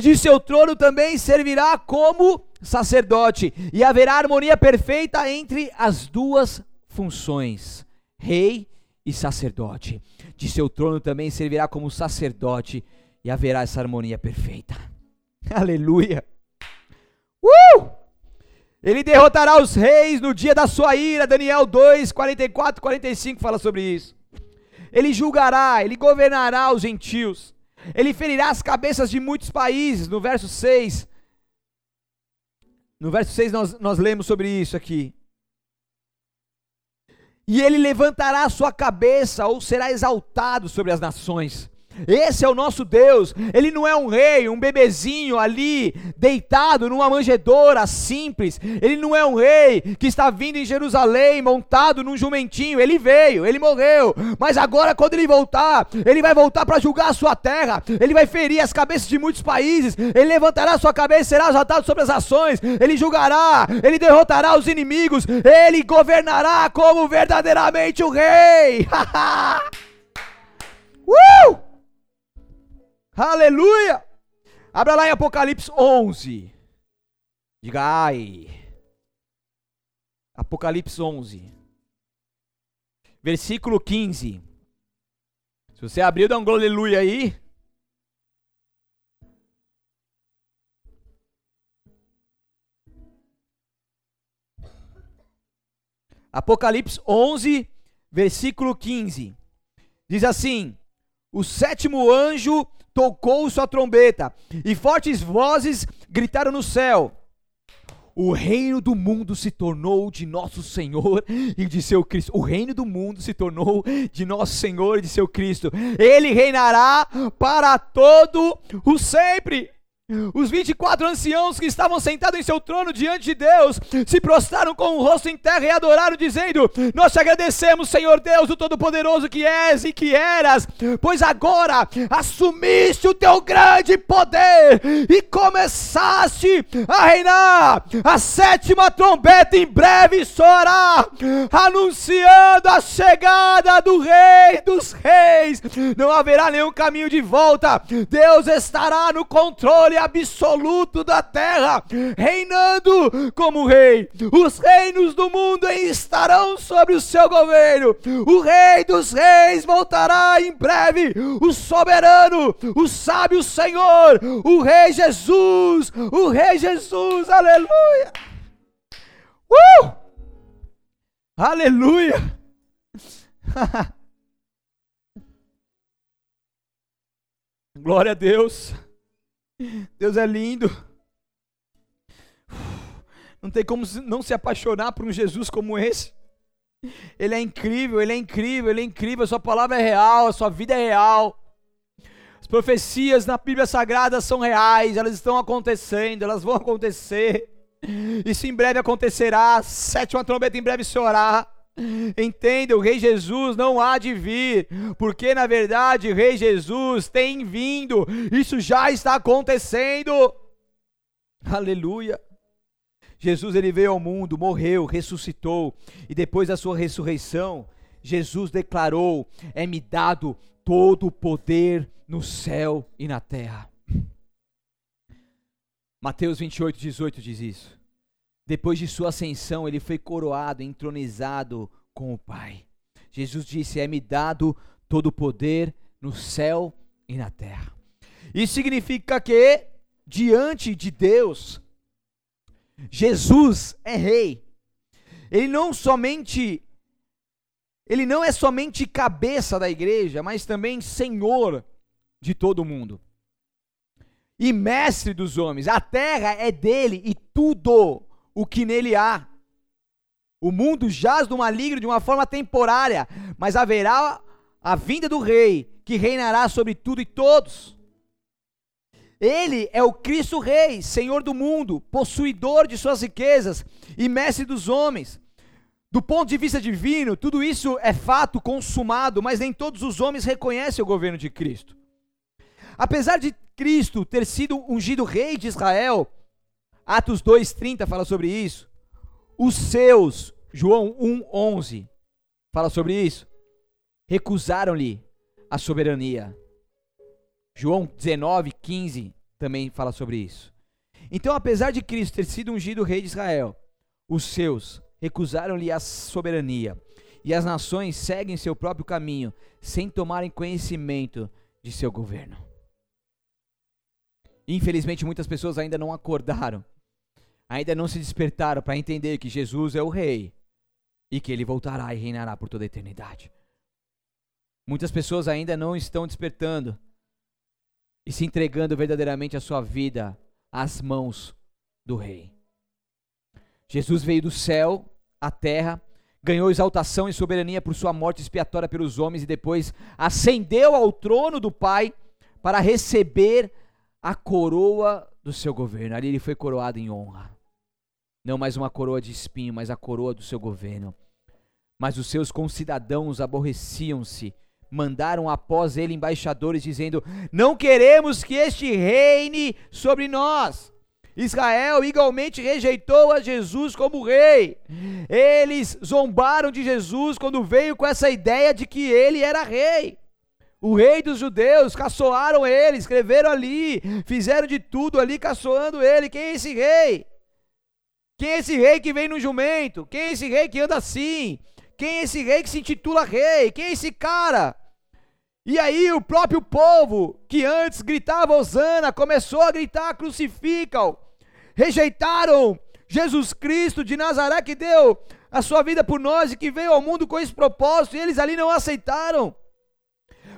Diz: seu trono também servirá como sacerdote, e haverá harmonia perfeita entre as duas funções, rei e sacerdote. De seu trono também servirá como sacerdote, e haverá essa harmonia perfeita. *laughs* Aleluia! Uh! Ele derrotará os reis no dia da sua ira. Daniel 2, 44, 45 fala sobre isso. Ele julgará, ele governará os gentios. Ele ferirá as cabeças de muitos países. No verso 6. No verso 6 nós, nós lemos sobre isso aqui. E ele levantará a sua cabeça, ou será exaltado sobre as nações. Esse é o nosso Deus. Ele não é um rei, um bebezinho ali deitado numa manjedoura simples. Ele não é um rei que está vindo em Jerusalém montado num jumentinho. Ele veio, ele morreu. Mas agora, quando ele voltar, ele vai voltar para julgar a sua terra. Ele vai ferir as cabeças de muitos países. Ele levantará sua cabeça e será exaltado sobre as ações. Ele julgará, ele derrotará os inimigos. Ele governará como verdadeiramente o rei. *laughs* uh! Aleluia! Abra lá em Apocalipse 11. Diga ai. Apocalipse 11. Versículo 15. Se você abriu, dá um aleluia aí. Apocalipse 11, versículo 15. Diz assim: O sétimo anjo tocou sua trombeta, e fortes vozes gritaram no céu: o reino do mundo se tornou de nosso Senhor e de seu Cristo. O reino do mundo se tornou de nosso Senhor e de seu Cristo. Ele reinará para todo o sempre. Os 24 anciãos que estavam sentados em seu trono diante de Deus se prostraram com o rosto em terra e adoraram, dizendo: Nós te agradecemos, Senhor Deus, o Todo-Poderoso que és e que eras, pois agora assumiste o teu grande poder e começaste a reinar. A sétima trombeta em breve soará, anunciando a chegada do Rei dos Reis. Não haverá nenhum caminho de volta, Deus estará no controle absoluto da terra, reinando como rei. Os reinos do mundo estarão sobre o seu governo. O rei dos reis voltará em breve. O soberano, o sábio Senhor, o rei Jesus, o rei Jesus. Aleluia. Uh! Aleluia. *laughs* Glória a Deus. Deus é lindo. Não tem como não se apaixonar por um Jesus como esse. Ele é incrível, ele é incrível, ele é incrível. A sua palavra é real, a sua vida é real. As profecias na Bíblia Sagrada são reais, elas estão acontecendo, elas vão acontecer. Isso em breve acontecerá. Sétima trombeta em breve se orar. Entenda, o Rei Jesus não há de vir, porque na verdade o Rei Jesus tem vindo, isso já está acontecendo. Aleluia. Jesus ele veio ao mundo, morreu, ressuscitou, e depois da sua ressurreição, Jesus declarou: É-me dado todo o poder no céu e na terra. Mateus 28, 18 diz isso. Depois de sua ascensão, ele foi coroado, entronizado com o Pai. Jesus disse: É-me dado todo o poder no céu e na terra. Isso significa que, diante de Deus, Jesus é rei. Ele não somente ele não é somente cabeça da igreja, mas também senhor de todo mundo. E mestre dos homens. A terra é dele e tudo o que nele há. O mundo jaz do maligno de uma forma temporária, mas haverá a vinda do rei, que reinará sobre tudo e todos. Ele é o Cristo Rei, Senhor do mundo, possuidor de suas riquezas e mestre dos homens. Do ponto de vista divino, tudo isso é fato consumado, mas nem todos os homens reconhecem o governo de Cristo. Apesar de Cristo ter sido ungido rei de Israel, Atos 2:30 fala sobre isso. Os seus, João 1:11 fala sobre isso. Recusaram-lhe a soberania. João 19:15 também fala sobre isso. Então, apesar de Cristo ter sido ungido rei de Israel, os seus recusaram-lhe a soberania, e as nações seguem seu próprio caminho, sem tomarem conhecimento de seu governo. Infelizmente, muitas pessoas ainda não acordaram ainda não se despertaram para entender que Jesus é o Rei e que ele voltará e reinará por toda a eternidade. Muitas pessoas ainda não estão despertando e se entregando verdadeiramente a sua vida às mãos do Rei. Jesus veio do céu à terra, ganhou exaltação e soberania por sua morte expiatória pelos homens e depois ascendeu ao trono do Pai para receber a coroa do seu governo. Ali ele foi coroado em honra. Não mais uma coroa de espinho, mas a coroa do seu governo. Mas os seus concidadãos aborreciam-se, mandaram após ele embaixadores, dizendo: Não queremos que este reine sobre nós. Israel igualmente rejeitou a Jesus como rei. Eles zombaram de Jesus quando veio com essa ideia de que ele era rei. O rei dos judeus, caçoaram ele, escreveram ali, fizeram de tudo ali, caçoando ele. Quem é esse rei? Quem é esse rei que vem no jumento? Quem é esse rei que anda assim? Quem é esse rei que se intitula rei? Quem é esse cara? E aí o próprio povo, que antes gritava Osana, começou a gritar crucificam. Rejeitaram Jesus Cristo de Nazaré que deu a sua vida por nós e que veio ao mundo com esse propósito e eles ali não aceitaram.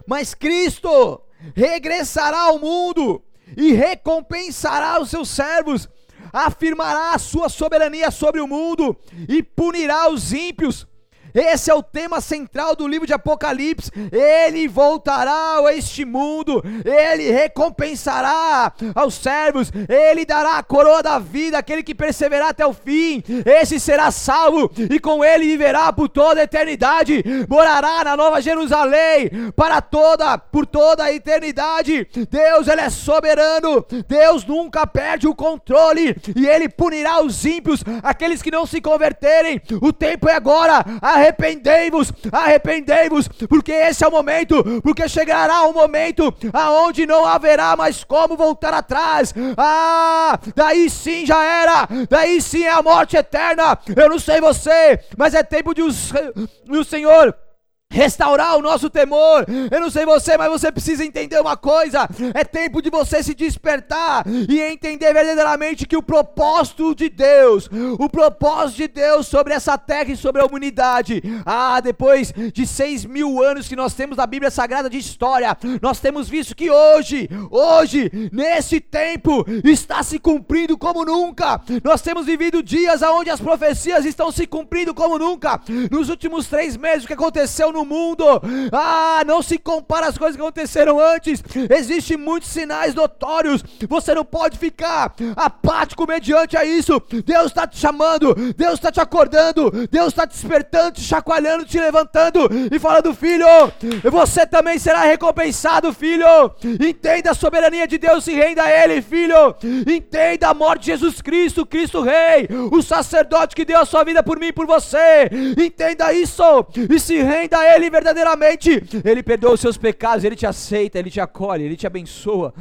Mas Cristo regressará ao mundo e recompensará os seus servos, afirmará a sua soberania sobre o mundo e punirá os ímpios esse é o tema central do livro de Apocalipse. Ele voltará a este mundo, ele recompensará aos servos, ele dará a coroa da vida àquele que perseverar até o fim. Esse será salvo e com ele viverá por toda a eternidade. Morará na Nova Jerusalém para toda, por toda a eternidade. Deus, ele é soberano. Deus nunca perde o controle e ele punirá os ímpios, aqueles que não se converterem. O tempo é agora. A arrependei-vos, arrependei-vos, porque esse é o momento, porque chegará um momento aonde não haverá mais como voltar atrás. Ah, daí sim já era, daí sim é a morte eterna. Eu não sei você, mas é tempo de o Senhor restaurar o nosso temor. Eu não sei você, mas você precisa entender uma coisa: é tempo de você se despertar e entender verdadeiramente que o propósito de Deus, o propósito de Deus sobre essa terra e sobre a humanidade, ah, depois de seis mil anos que nós temos na Bíblia Sagrada de história, nós temos visto que hoje, hoje, nesse tempo, está se cumprindo como nunca. Nós temos vivido dias onde as profecias estão se cumprindo como nunca. Nos últimos três meses, o que aconteceu no no mundo. Ah, não se compara as coisas que aconteceram antes. Existem muitos sinais notórios. Você não pode ficar apático mediante a isso. Deus está te chamando, Deus está te acordando, Deus está te despertando, te chacoalhando, te levantando e falando: Filho, você também será recompensado, filho. Entenda a soberania de Deus e renda a Ele, filho. Entenda a morte de Jesus Cristo, Cristo Rei, o sacerdote que deu a sua vida por mim e por você. Entenda isso e se renda a ele verdadeiramente, Ele perdoa os seus pecados, Ele te aceita, Ele te acolhe, Ele te abençoa.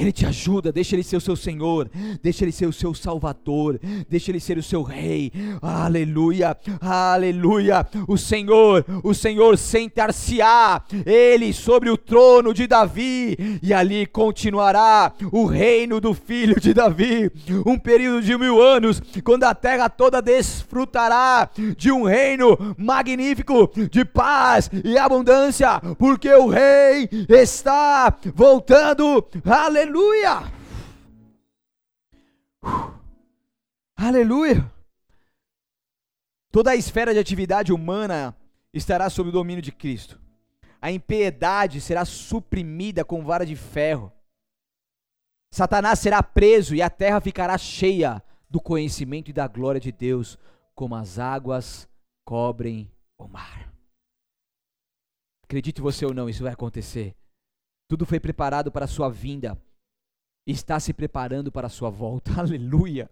Ele te ajuda, deixa Ele ser o seu Senhor, deixa Ele ser o seu Salvador, deixa Ele ser o seu Rei, aleluia, aleluia. O Senhor, o Senhor sentar-se-á, Ele sobre o trono de Davi, e ali continuará o reino do filho de Davi. Um período de mil anos, quando a terra toda desfrutará de um reino magnífico, de paz e abundância, porque o Rei está voltando, aleluia Aleluia! Aleluia! Toda a esfera de atividade humana estará sob o domínio de Cristo. A impiedade será suprimida com vara de ferro. Satanás será preso e a terra ficará cheia do conhecimento e da glória de Deus, como as águas cobrem o mar. Acredite você ou não, isso vai acontecer. Tudo foi preparado para a sua vinda está se preparando para a sua volta. *laughs* Aleluia.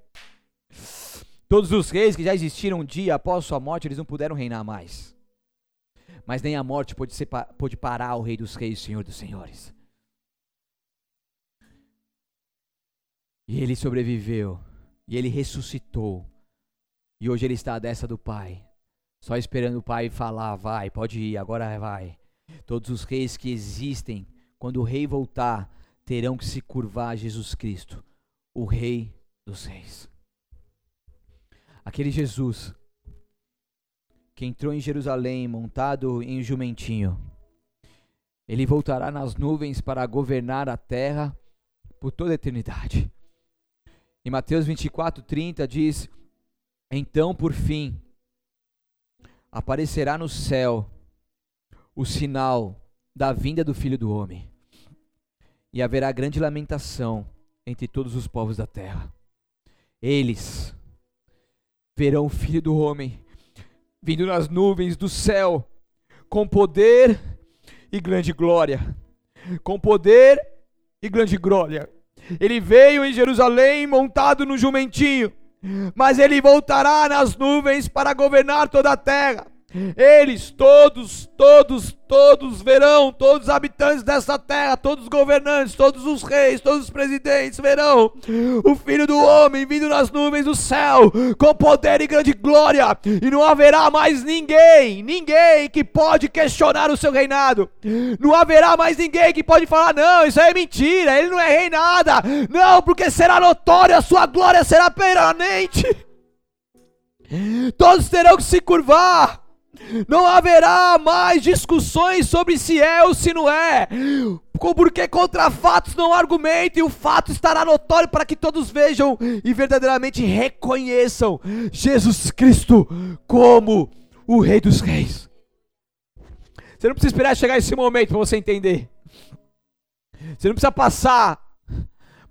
Todos os reis que já existiram um dia após sua morte, eles não puderam reinar mais. Mas nem a morte pôde, ser, pôde parar o Rei dos Reis, Senhor dos Senhores. E ele sobreviveu. E ele ressuscitou. E hoje ele está à destra do Pai. Só esperando o Pai falar: vai, pode ir, agora vai. Todos os reis que existem, quando o rei voltar, terão que se curvar a Jesus Cristo, o Rei dos Reis. Aquele Jesus que entrou em Jerusalém montado em um jumentinho, ele voltará nas nuvens para governar a terra por toda a eternidade. Em Mateus 24, 30 diz: Então, por fim, aparecerá no céu o sinal da vinda do Filho do Homem e haverá grande lamentação entre todos os povos da terra. Eles verão o Filho do Homem vindo nas nuvens do céu, com poder e grande glória. Com poder e grande glória. Ele veio em Jerusalém montado no jumentinho, mas ele voltará nas nuvens para governar toda a terra. Eles todos, todos, todos verão, todos os habitantes dessa terra, todos os governantes, todos os reis, todos os presidentes verão o Filho do Homem vindo nas nuvens do céu com poder e grande glória, e não haverá mais ninguém, ninguém que pode questionar o seu reinado. Não haverá mais ninguém que pode falar: "Não, isso é mentira, ele não é rei nada". Não, porque será notório, a sua glória será permanente. Todos terão que se curvar. Não haverá mais discussões sobre se é ou se não é. Porque contra fatos não argumento, e o fato estará notório para que todos vejam e verdadeiramente reconheçam Jesus Cristo como o Rei dos Reis. Você não precisa esperar chegar esse momento para você entender. Você não precisa passar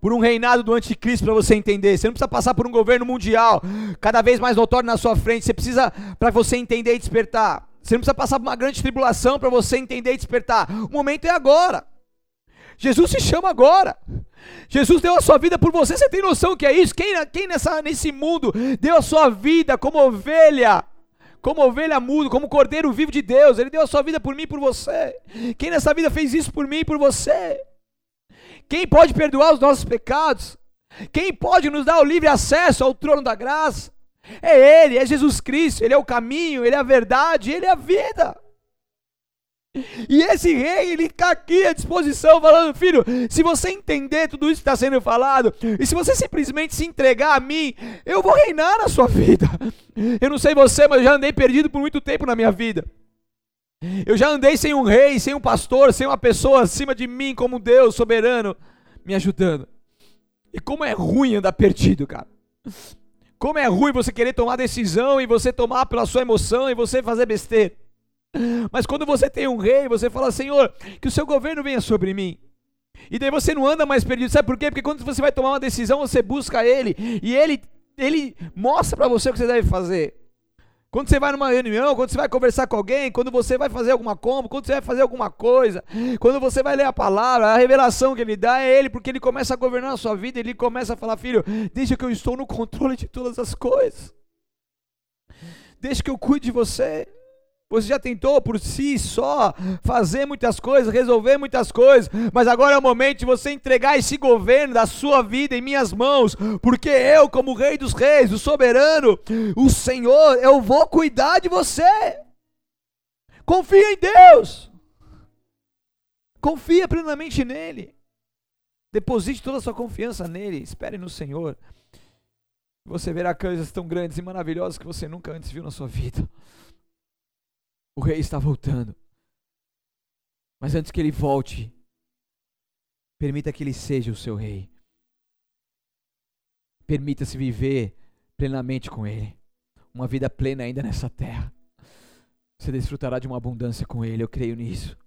por um reinado do anticristo para você entender. Você não precisa passar por um governo mundial cada vez mais notório na sua frente. Você precisa para você entender e despertar. Você não precisa passar por uma grande tribulação para você entender e despertar. O momento é agora. Jesus se chama agora. Jesus deu a sua vida por você. Você tem noção que é isso? Quem, quem nessa, nesse mundo deu a sua vida como ovelha? Como ovelha mudo, como cordeiro vivo de Deus. Ele deu a sua vida por mim e por você. Quem nessa vida fez isso por mim e por você? Quem pode perdoar os nossos pecados? Quem pode nos dar o livre acesso ao trono da graça? É Ele, é Jesus Cristo, Ele é o caminho, Ele é a verdade, Ele é a vida. E esse rei, ele está aqui à disposição, falando: Filho, se você entender tudo isso que está sendo falado, e se você simplesmente se entregar a mim, eu vou reinar na sua *laughs* vida. Eu não sei você, mas eu já andei perdido por muito tempo na minha vida. Eu já andei sem um rei, sem um pastor, sem uma pessoa acima de mim, como Deus soberano, me ajudando. E como é ruim andar perdido, cara. Como é ruim você querer tomar decisão e você tomar pela sua emoção e você fazer besteira. Mas quando você tem um rei, você fala, Senhor, que o seu governo venha sobre mim. E daí você não anda mais perdido. Sabe por quê? Porque quando você vai tomar uma decisão, você busca ele e ele, ele mostra para você o que você deve fazer. Quando você vai numa reunião, quando você vai conversar com alguém, quando você vai fazer alguma compra, quando você vai fazer alguma coisa, quando você vai ler a palavra, a revelação que ele dá é ele, porque ele começa a governar a sua vida, ele começa a falar, filho, deixa que eu estou no controle de todas as coisas. Deixa que eu cuide de você. Você já tentou por si só fazer muitas coisas, resolver muitas coisas, mas agora é o momento de você entregar esse governo da sua vida em minhas mãos, porque eu, como Rei dos Reis, o soberano, o Senhor, eu vou cuidar de você. Confia em Deus, confia plenamente nele, deposite toda a sua confiança nele, espere no Senhor. Você verá coisas tão grandes e maravilhosas que você nunca antes viu na sua vida. O rei está voltando. Mas antes que ele volte, permita que ele seja o seu rei. Permita-se viver plenamente com ele. Uma vida plena ainda nessa terra. Você desfrutará de uma abundância com ele, eu creio nisso.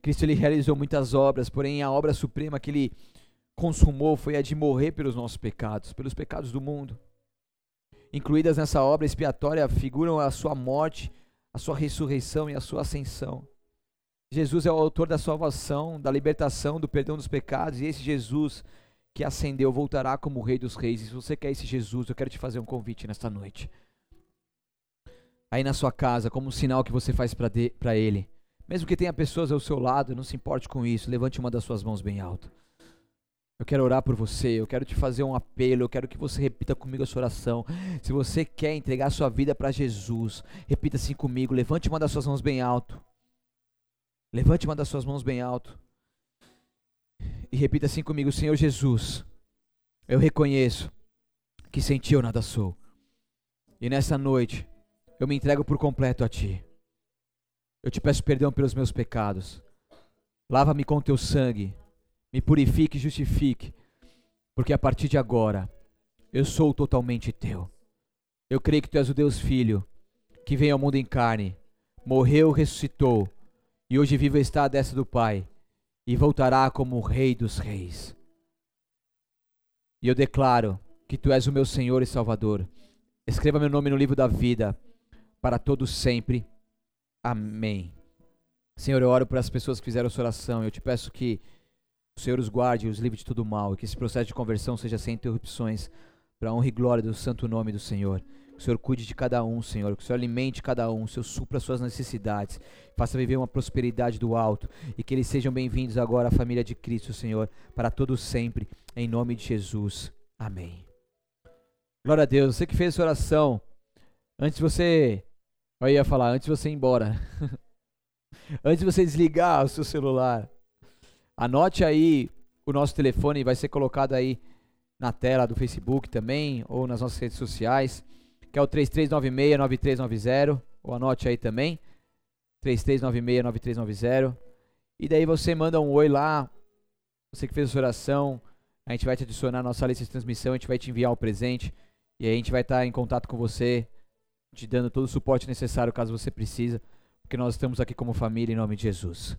Cristo ele realizou muitas obras, porém a obra suprema que ele consumou foi a de morrer pelos nossos pecados, pelos pecados do mundo. Incluídas nessa obra expiatória figuram a sua morte a sua ressurreição e a sua ascensão. Jesus é o autor da salvação, da libertação, do perdão dos pecados, e esse Jesus que ascendeu voltará como Rei dos Reis. E se você quer esse Jesus, eu quero te fazer um convite nesta noite. Aí na sua casa, como um sinal que você faz para Ele, mesmo que tenha pessoas ao seu lado, não se importe com isso, levante uma das suas mãos bem alto. Eu quero orar por você, eu quero te fazer um apelo, eu quero que você repita comigo a sua oração. Se você quer entregar sua vida para Jesus, repita assim comigo, levante uma das suas mãos bem alto. Levante uma das suas mãos bem alto. E repita assim comigo, Senhor Jesus, eu reconheço que sem ti eu nada sou. E nessa noite, eu me entrego por completo a ti. Eu te peço perdão pelos meus pecados. Lava-me com teu sangue me purifique e justifique, porque a partir de agora eu sou totalmente teu. Eu creio que tu és o Deus Filho, que veio ao mundo em carne, morreu, ressuscitou, e hoje vive está à destra do Pai, e voltará como o Rei dos Reis. E eu declaro que tu és o meu Senhor e Salvador. Escreva meu nome no livro da vida, para todos sempre. Amém. Senhor, eu oro para as pessoas que fizeram essa oração. Eu te peço que o Senhor os guarde e os livre de todo mal, e que esse processo de conversão seja sem interrupções, para a honra e glória do santo nome do Senhor. Que o Senhor cuide de cada um, Senhor. Que o Senhor alimente cada um, o Senhor supra suas necessidades. Faça viver uma prosperidade do alto. E que eles sejam bem-vindos agora à família de Cristo, Senhor, para todos sempre. Em nome de Jesus. Amém. Glória a Deus. Você que fez essa oração, antes você. Eu ia falar, antes você ir embora. *laughs* antes você desligar o seu celular. Anote aí o nosso telefone, vai ser colocado aí na tela do Facebook também, ou nas nossas redes sociais. que é o 3396-9390, ou anote aí também, 3396-9390. E daí você manda um oi lá, você que fez essa oração, a gente vai te adicionar na nossa lista de transmissão, a gente vai te enviar o presente, e a gente vai estar em contato com você, te dando todo o suporte necessário caso você precisa, porque nós estamos aqui como família em nome de Jesus.